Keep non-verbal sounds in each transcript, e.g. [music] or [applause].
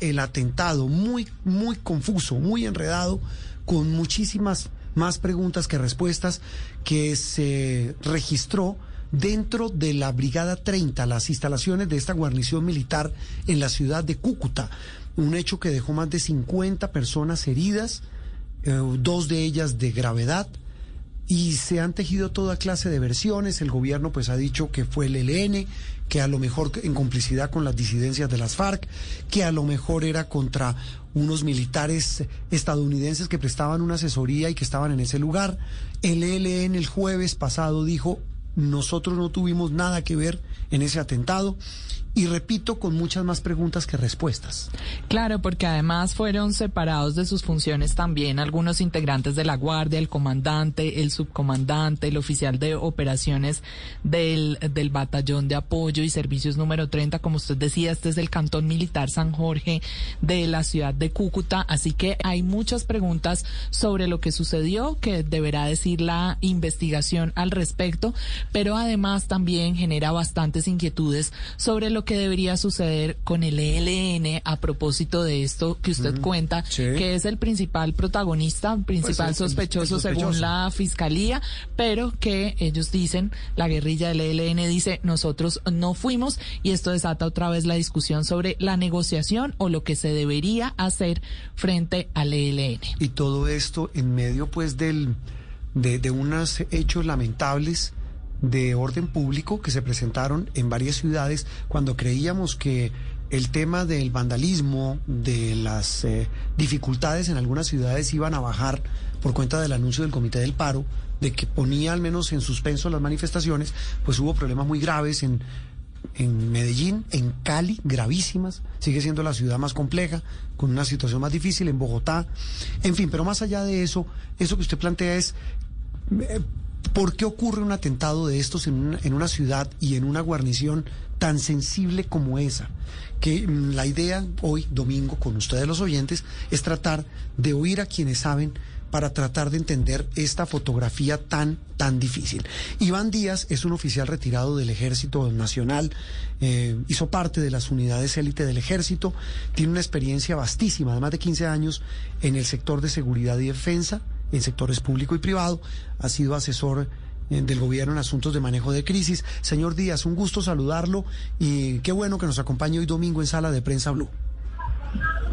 El atentado muy, muy confuso, muy enredado, con muchísimas más preguntas que respuestas que se registró dentro de la Brigada 30, las instalaciones de esta guarnición militar en la ciudad de Cúcuta. Un hecho que dejó más de 50 personas heridas, eh, dos de ellas de gravedad, y se han tejido toda clase de versiones. El gobierno pues ha dicho que fue el ELN, que a lo mejor en complicidad con las disidencias de las FARC, que a lo mejor era contra unos militares estadounidenses que prestaban una asesoría y que estaban en ese lugar. El ELN el jueves pasado dijo, nosotros no tuvimos nada que ver en ese atentado y repito, con muchas más preguntas que respuestas. Claro, porque además fueron separados de sus funciones también algunos integrantes de la Guardia, el comandante, el subcomandante, el oficial de operaciones del, del batallón de apoyo y servicios número 30. Como usted decía, este es el Cantón Militar San Jorge de la ciudad de Cúcuta. Así que hay muchas preguntas sobre lo que sucedió que deberá decir la investigación al respecto, pero además también genera bastantes inquietudes sobre lo que debería suceder con el ELN a propósito de esto que usted cuenta, sí. que es el principal protagonista, principal Pues, el- sospechoso, el sospechoso. según la fiscalía, pero que ellos dicen, la guerrilla del ELN dice, nosotros no fuimos y esto desata otra vez la discusión sobre la negociación o lo que se debería hacer frente al ELN. Y todo esto en medio pues del de, de unos hechos lamentables de orden público que se presentaron en varias ciudades cuando creíamos que el tema del vandalismo, de las eh, dificultades en algunas ciudades iban a bajar por cuenta del anuncio del Comité del Paro, de que ponía al menos en suspenso las manifestaciones, pues hubo problemas muy graves en, en Medellín, en Cali, gravísimas, sigue siendo la ciudad más compleja, con una situación más difícil, en Bogotá, en fin, pero más allá de eso, eso que usted plantea es, eh, ¿por qué ocurre un atentado de estos en una, en una ciudad y en una guarnición tan sensible como esa? Que mm, la idea hoy, domingo, con ustedes los oyentes, es tratar de oír a quienes saben para tratar de entender esta fotografía tan, tan difícil. Iván Díaz es un oficial retirado del Ejército Nacional, eh, hizo parte de las unidades élite del Ejército, tiene una experiencia vastísima, de más de 15 años en el sector de seguridad y defensa, en sectores público y privado, ha sido asesor eh, del gobierno en asuntos de manejo de crisis. Señor Díaz, un gusto saludarlo y qué bueno que nos acompañe hoy domingo en Sala de Prensa Blue.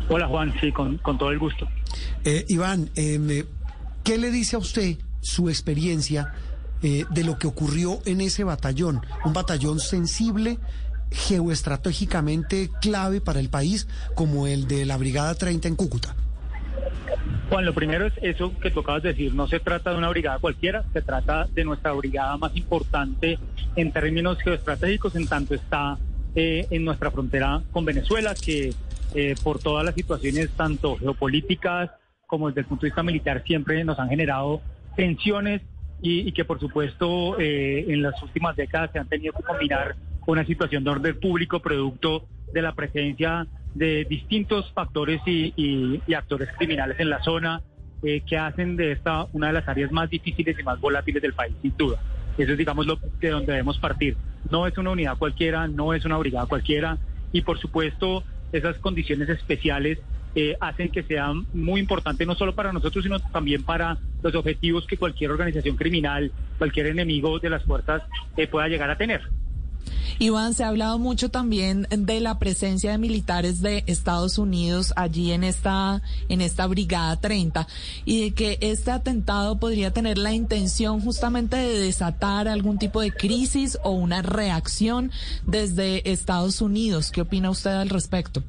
Hola Juan, sí, con, con todo el gusto. Eh, Iván, eh, me- ¿qué le dice a usted su experiencia eh, de lo que ocurrió en ese batallón? Un batallón sensible, geoestratégicamente clave para el país, como el de la Brigada 30 en Cúcuta. Juan, lo primero es eso que de decir, no se trata de una brigada cualquiera, se trata de nuestra brigada más importante en términos geoestratégicos, en tanto está eh, en nuestra frontera con Venezuela, que eh, por todas las situaciones, tanto geopolíticas como desde el punto de vista militar, siempre nos han generado tensiones y, que por supuesto eh, en las últimas décadas se han tenido que combinar una situación de orden público producto de la presencia de distintos factores y, y- actores criminales en la zona eh, que hacen de esta una de las áreas más difíciles y más volátiles del país, sin duda. Eso es, digamos, lo de donde debemos partir. No es una unidad cualquiera, no es una brigada cualquiera y, por supuesto, esas condiciones especiales eh, hacen que sea muy importante no solo para nosotros, sino también para los objetivos que cualquier organización criminal, cualquier enemigo de las fuerzas eh, pueda llegar a tener. Iván, se ha hablado mucho también de la presencia de militares de Estados Unidos allí en esta, en esta Brigada 30 y de que este atentado podría tener la intención justamente de desatar algún tipo de crisis o una reacción desde Estados Unidos. ¿Qué opina usted al respecto?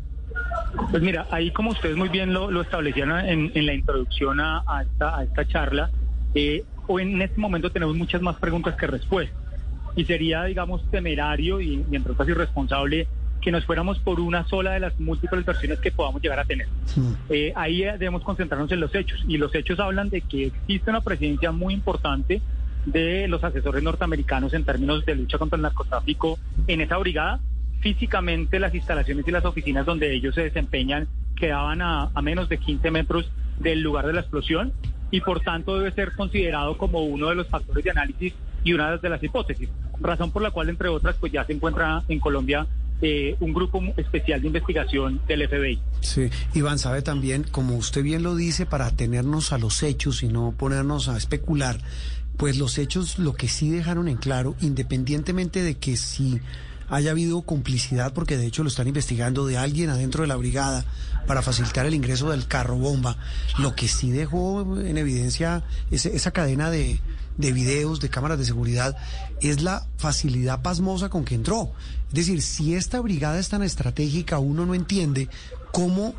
Pues mira, ahí como ustedes muy bien lo, lo establecieron en, en la introducción a, esta, a esta charla, eh, hoy en este momento tenemos muchas más preguntas que respuestas. Y sería, digamos, temerario y, y entre otras irresponsable que nos fuéramos por una sola de las múltiples versiones que podamos llegar a tener. Mm. Eh, ahí eh, debemos concentrarnos en los hechos y los hechos hablan de que existe una presencia muy importante de los asesores norteamericanos en términos de lucha contra el narcotráfico en esa brigada. Físicamente las instalaciones y las oficinas donde ellos se desempeñan quedaban a, a menos de 15 metros del lugar de la explosión y por tanto debe ser considerado como uno de los factores de análisis y una de las hipótesis, razón por la cual entre otras pues ya se encuentra en Colombia eh, un grupo especial de investigación del FBI. Sí, Iván sabe también, como usted bien lo dice, para atenernos a los hechos y no ponernos a especular, pues los hechos lo que sí dejaron en claro, independientemente de que si haya habido complicidad, porque de hecho lo están investigando de alguien adentro de la brigada para facilitar el ingreso del carro bomba, lo que sí dejó en evidencia esa cadena de, de videos, de cámaras de seguridad, es la facilidad pasmosa con que entró. Es decir, si esta brigada es tan estratégica, uno no entiende cómo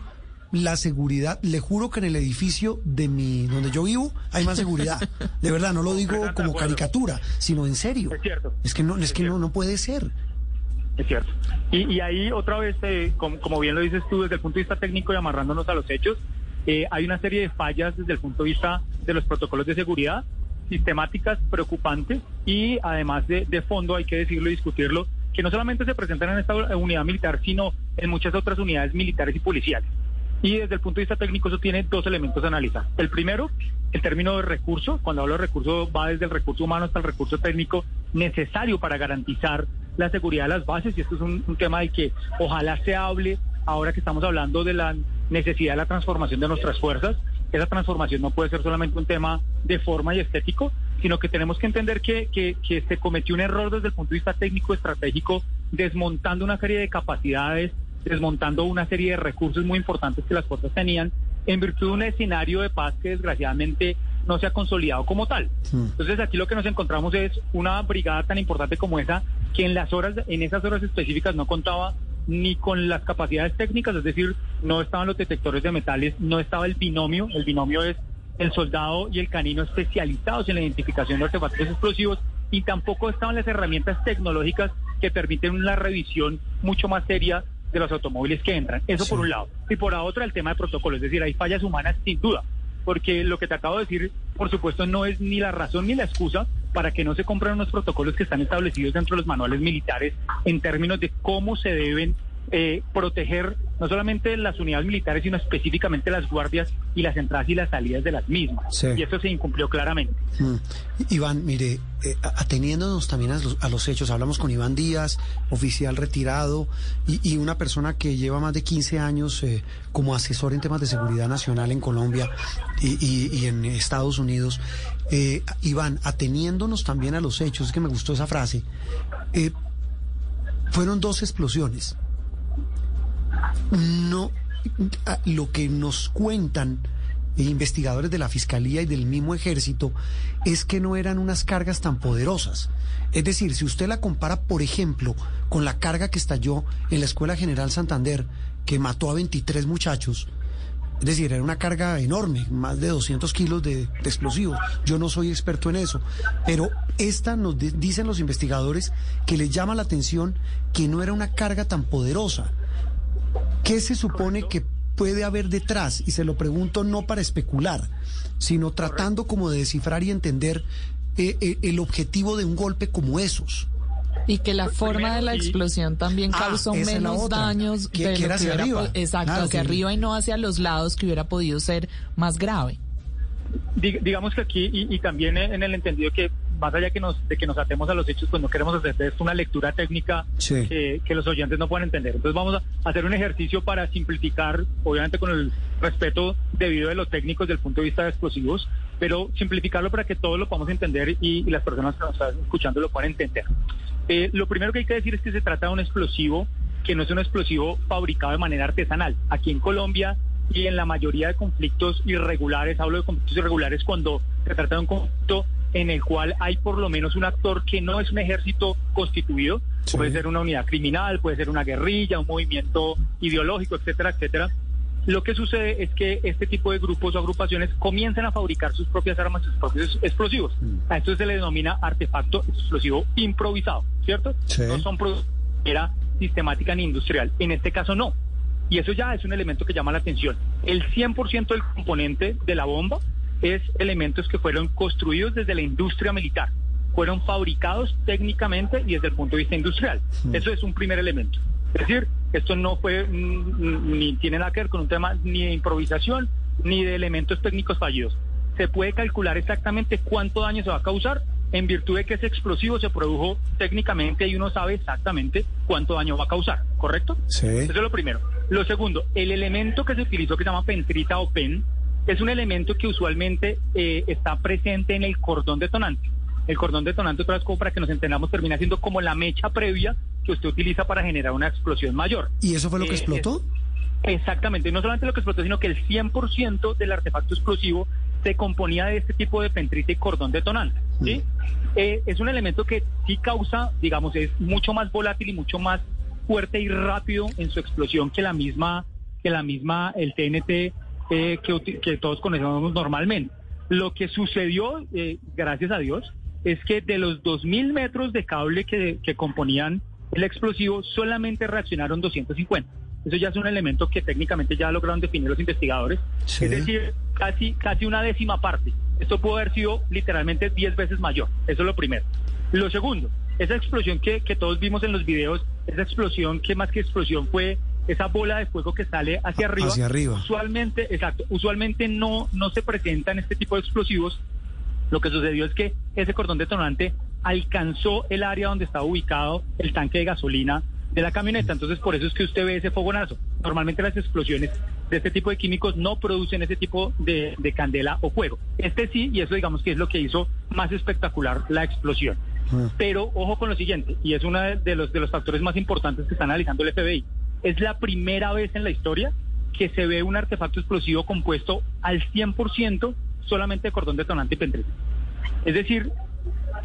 la seguridad, le juro que en el edificio de mi, donde yo vivo, hay más seguridad. [laughs] De verdad, no lo digo como caricatura, sino en serio. Es cierto. Es que no, es Es que no, no puede ser. Es cierto. Y, y ahí otra vez, eh, como, como bien lo dices tú, desde el punto de vista técnico y amarrándonos a los hechos, eh, hay una serie de fallas desde el punto de vista de los protocolos de seguridad, sistemáticas, preocupantes y además de, de fondo, hay que decirlo y discutirlo, que no solamente se presentan en esta unidad militar, sino en muchas otras unidades militares y policiales. Y desde el punto de vista técnico eso tiene dos elementos a analizar. El primero, el término de recurso. Cuando hablo de recurso va desde el recurso humano hasta el recurso técnico necesario para garantizar la seguridad de las bases. Y esto es un, un tema del que ojalá se hable ahora que estamos hablando de la necesidad de la transformación de nuestras fuerzas. Esa transformación no puede ser solamente un tema de forma y estético, sino que tenemos que entender que, que, que se cometió un error desde el punto de vista técnico estratégico, desmontando una serie de capacidades, desmontando una serie de recursos muy importantes que las fuerzas tenían en virtud de un escenario de paz que desgraciadamente no se ha consolidado como tal. Entonces aquí lo que nos encontramos es una brigada tan importante como esa que en las horas en esas horas específicas no contaba ni con las capacidades técnicas, es decir, no estaban los detectores de metales, no estaba el binomio, el binomio es el soldado y el canino especializados en la identificación de artefactos explosivos y tampoco estaban las herramientas tecnológicas que permiten una revisión mucho más seria de los automóviles que entran. Eso por un lado. Y por la otra, el tema de protocolo. Es decir, hay fallas humanas sin duda. Porque lo que te acabo de decir, por supuesto, no es ni la razón ni la excusa para que no se compren unos protocolos que están establecidos dentro de los manuales militares en términos de cómo se deben eh, proteger no solamente las unidades militares, sino específicamente las guardias y las entradas y las salidas de las mismas. Sí. Y eso se incumplió claramente. Mm. Iván, mire, eh, ateniéndonos también a los, a los hechos, hablamos con Iván Díaz, oficial retirado y, y una persona que lleva más de 15 años eh, como asesor en temas de seguridad nacional en Colombia y, y- y en Estados Unidos. Eh, Iván, ateniéndonos también a los hechos, es que me gustó esa frase, eh, fueron dos explosiones. No, a- lo que nos cuentan investigadores de la Fiscalía y del mismo Ejército es que no eran unas cargas tan poderosas. Es decir, si usted la compara, por ejemplo, con la carga que estalló en la Escuela General Santander, que mató a 23 muchachos, es decir, era una carga enorme, más de 200 kilos de, explosivos. Yo no soy experto en eso, pero esta nos di- dicen los investigadores que les llama la atención que no era una carga tan poderosa. ¿Qué se supone que puede haber detrás? Y se lo pregunto no para especular, sino tratando como de descifrar y entender eh, eh, el objetivo de un golpe como esos. Y que la forma de la explosión también Ah, causó menos daños que- de que lo era hacia hubiera arriba. Exacto, Claro, hacia arriba y no hacia los lados que hubiera podido ser más grave. Dig- digamos que aquí y, y también en el entendido que más allá que nos, de que nos atemos a los hechos, pues no queremos hacer de esto una lectura técnica Sí. que, que los oyentes no puedan entender. Entonces vamos a hacer un ejercicio para simplificar, obviamente con el respeto debido de los técnicos del punto de vista de explosivos, pero simplificarlo para que todos lo podamos entender y, y las personas que nos están escuchando lo puedan entender. Eh, lo primero que hay que decir es que se trata de un explosivo que no es un explosivo fabricado de manera artesanal. Aquí en Colombia y en la mayoría de conflictos irregulares, hablo de conflictos irregulares cuando se trata de un conflicto en el cual hay por lo menos un actor que no es un ejército constituido, Sí. puede ser una unidad criminal, puede ser una guerrilla, un movimiento ideológico, etcétera, etcétera. Lo que sucede es que este tipo de grupos o agrupaciones comienzan a fabricar sus propias armas, sus propios explosivos. A esto se le denomina artefacto explosivo improvisado, ¿cierto? Sí. No son era sistemática ni industrial. En este caso no. Y eso ya es un elemento que llama la atención. El 100% del componente de la bomba es elementos que fueron construidos desde la industria militar, fueron fabricados técnicamente y desde el punto de vista industrial. Eso es un primer elemento. Es decir, esto no fue mm, ni tiene nada que ver con un tema ni de improvisación ni de elementos técnicos fallidos. Se puede calcular exactamente cuánto daño se va a causar en virtud de que ese explosivo se produjo técnicamente y uno sabe exactamente cuánto daño va a causar, ¿correcto? Sí. Eso es lo primero. Lo segundo, el elemento que se utilizó que se llama pentrita o pen es un elemento que usualmente eh, está presente en el cordón detonante. El cordón detonante, otra vez, como para que nos entendamos, termina siendo como la mecha previa que usted utiliza para generar una explosión mayor. ¿Y eso fue lo que Eh, explotó? Exactamente, y no solamente lo que explotó, sino que el 100% del artefacto explosivo se componía de este tipo de pentrita y cordón detonante. ¿sí? Eh, es un elemento que sí causa, digamos, es mucho más volátil y mucho más fuerte y rápido en su explosión que la misma, que la misma, el TNT eh, que, que todos conocemos normalmente. Lo que sucedió, eh, gracias a Dios, es que de los 2.000 metros de cable que, que componían el explosivo, solamente reaccionaron 250. Eso ya es un elemento que técnicamente ya lograron definir los investigadores. Sí. Es decir, casi, casi una décima parte. Esto pudo haber sido literalmente 10 veces mayor. Eso es lo primero. Lo segundo, esa explosión que, que todos vimos en los videos, esa explosión que más que explosión fue esa bola de fuego que sale hacia arriba. Hacia arriba. Usualmente, exacto, usualmente no, no se presentan este tipo de explosivos. Lo que sucedió es que ese cordón detonante alcanzó el área donde estaba ubicado el tanque de gasolina de la camioneta. Entonces, por eso es que usted ve ese fogonazo. Normalmente las explosiones de este tipo de químicos no producen ese tipo de, de candela o fuego. Este sí, y eso digamos que es lo que hizo más espectacular la explosión. Pero ojo con lo siguiente, y es uno de los, de los factores más importantes que está analizando el FBI. Es la primera vez en la historia que se ve un artefacto explosivo compuesto al 100% solamente de cordón detonante y pentrita. Es decir,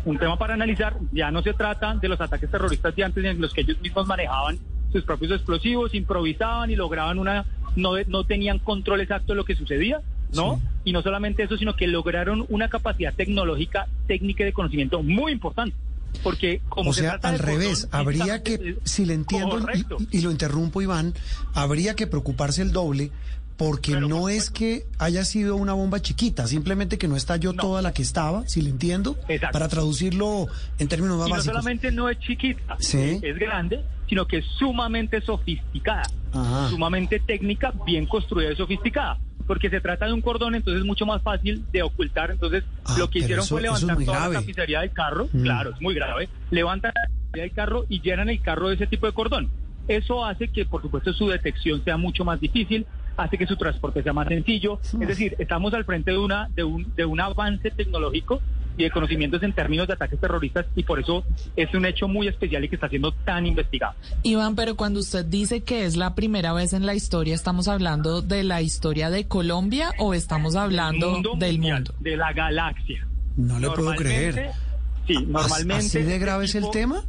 un tema para analizar, ya no se trata de los ataques terroristas de antes en los que ellos mismos manejaban sus propios explosivos, improvisaban y lograban una, no, no tenían control exacto de lo que sucedía, ¿no? Y no solamente eso, sino que lograron una capacidad tecnológica, técnica y de conocimiento muy importante. Porque como O se sea, trata al revés, habría que, si le entiendo y, y lo interrumpo, Iván, habría que preocuparse el doble porque Pero, no es que haya sido una bomba chiquita, simplemente que no estalló No. toda la que estaba, si le entiendo, Exacto. para traducirlo en términos más Y no básicos. solamente no es chiquita, Sí. es grande, sino que es sumamente sofisticada, Ajá. sumamente técnica, bien construida y sofisticada. Porque se trata de un cordón, entonces es mucho más fácil de ocultar. Entonces, Ah, lo que hicieron eso- fue levantar toda grave. la tapicería del carro. Mm. Claro, es muy grave. Levantan la tapicería del carro y llenan el carro de ese tipo de cordón. Eso hace que, por supuesto, su detección sea mucho más difícil, hace que su transporte sea más sencillo. Es decir, estamos al frente de una de un de un avance tecnológico y de conocimientos en términos de ataques terroristas y por eso es un hecho muy especial y que está siendo tan investigado. Iván, pero cuando usted dice que es la primera vez en la historia, ¿estamos hablando de la historia de Colombia o estamos hablando Mundo del mundial, mundo? de la galaxia. No le puedo creer. Sí, ¿As- normalmente. ¿Así de este grave es el tema?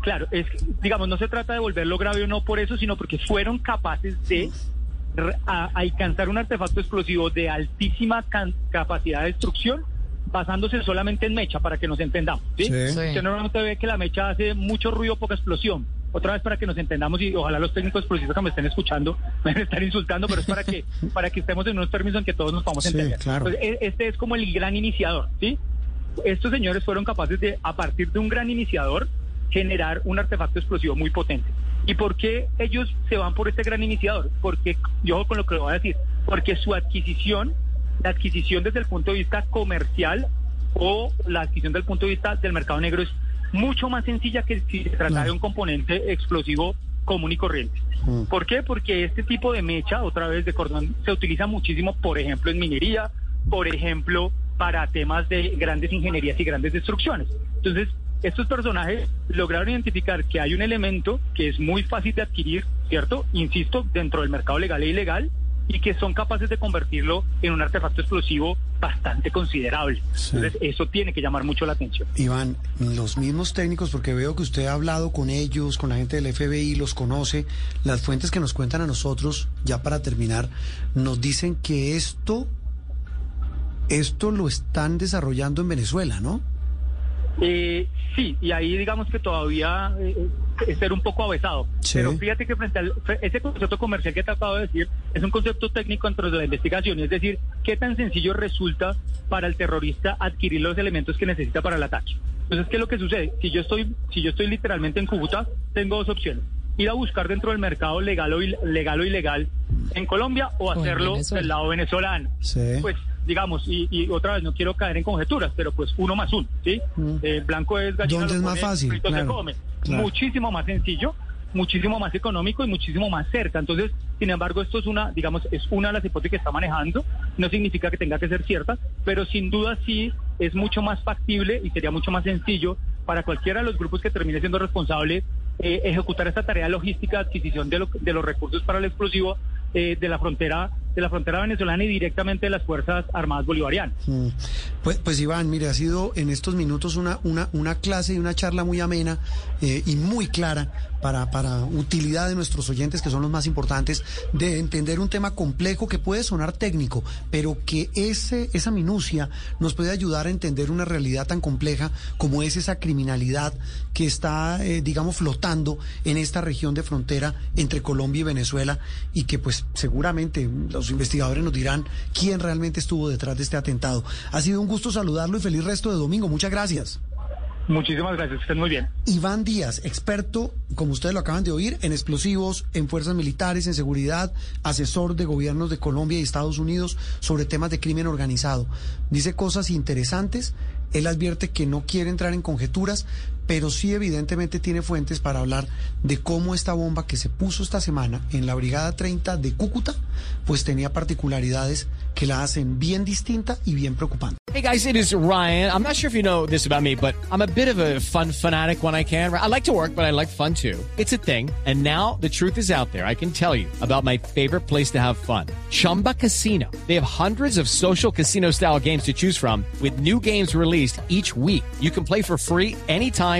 Claro, es que, digamos, no se trata de volverlo grave o no por eso, sino porque fueron capaces de a- alcanzar un artefacto explosivo de altísima can- capacidad de destrucción basándose solamente en mecha, para que nos entendamos. ¿sí? Sí. Sí. Usted normalmente ve que la mecha hace mucho ruido, poca explosión. Otra vez para que nos entendamos y ojalá los técnicos explosivos que me estén escuchando [laughs] me estar insultando, pero es para que [laughs] para que estemos en unos términos en que todos nos podamos Sí, entender. claro. Pues, e- este es como el gran iniciador, ¿sí? Estos señores fueron capaces de, a partir de un gran iniciador, generar un artefacto explosivo muy potente. ¿Y por qué ellos se van por este gran iniciador? Porque, yo con lo que le voy a decir, porque su adquisición, la adquisición desde el punto de vista comercial o la adquisición desde el punto de vista del mercado negro es mucho más sencilla que si se Claro. de un componente explosivo común y corriente. Mm. ¿Por qué? Porque este tipo de mecha, otra vez de cordón, se utiliza muchísimo, por ejemplo, en minería, por ejemplo, para temas de grandes ingenierías y grandes destrucciones. Entonces, estos personajes lograron identificar que hay un elemento que es muy fácil de adquirir, ¿cierto? Insisto, dentro del mercado legal e ilegal, y que son capaces de convertirlo en un artefacto explosivo bastante considerable. Sí. Entonces, eso tiene que llamar mucho la atención. Iván, los mismos técnicos, porque veo que usted ha hablado con ellos, con la gente del FBI, los conoce, las fuentes que nos cuentan a nosotros, ya para terminar, nos dicen que esto, esto lo están desarrollando en Venezuela, ¿no? Eh, sí, y ahí digamos que todavía eh, ser un poco avesado. Sí. Pero fíjate que frente al ese concepto comercial que te acabo de decir es un concepto técnico dentro de la investigación, es decir, qué tan sencillo resulta para el terrorista adquirir los elementos que necesita para el ataque. Entonces, ¿qué es lo que sucede? Si yo estoy, si yo estoy literalmente en Cúcuta, tengo dos opciones. Ir a buscar dentro del mercado legal o, il- legal o ilegal en Colombia o hacerlo del lado venezolano. Sí. Pues digamos, y, y otra vez no quiero caer en conjeturas, pero pues uno más uno, ¿sí? Eh, blanco es gallina. ¿Dónde es más fácil? se come. Muchísimo más sencillo, muchísimo más económico y muchísimo más cerca. Entonces, sin embargo, esto es una, digamos, es una de las hipótesis que está manejando. No significa que tenga que ser cierta, pero sin duda sí es mucho más factible y sería mucho más sencillo para cualquiera de los grupos que termine siendo responsable eh, ejecutar esta tarea logística de adquisición de, lo- de los recursos para el explosivo eh, de la frontera de la frontera venezolana y directamente de las fuerzas armadas bolivarianas. Mm. Pues, pues Iván, mire, ha sido en estos minutos una, una, clase y una charla muy amena eh, y muy clara para, para utilidad de nuestros oyentes, que son los más importantes, de entender un tema complejo que puede sonar técnico, pero que ese, esa minucia nos puede ayudar a entender una realidad tan compleja como es esa criminalidad que está, eh, digamos, flotando en esta región de frontera entre Colombia y Venezuela y que pues seguramente los investigadores nos dirán quién realmente estuvo detrás de este atentado. Ha sido un gusto saludarlo y feliz resto de domingo. Muchas gracias. Muchísimas gracias, estén muy bien. Iván Díaz, experto, como ustedes lo acaban de oír, en explosivos, en fuerzas militares, en seguridad, asesor de gobiernos de Colombia y Estados Unidos sobre temas de crimen organizado. Dice cosas interesantes, él advierte que no quiere entrar en conjeturas, pero sí evidentemente tiene fuentes para hablar de cómo esta bomba que se puso esta semana en la Brigada 30 de Cúcuta, pues tenía particularidades que la hacen bien distinta y bien preocupante. Hey guys, it is Ryan. I'm not sure if you know this about me, but I'm a bit of a fun fanatic when I can. I like to work, but I like fun too. It's a thing. And now the truth is out there. I can tell you about my favorite place to have fun. Chumba Casino. They have hundreds of social casino style games to choose from with new games released each week. You can play for free anytime,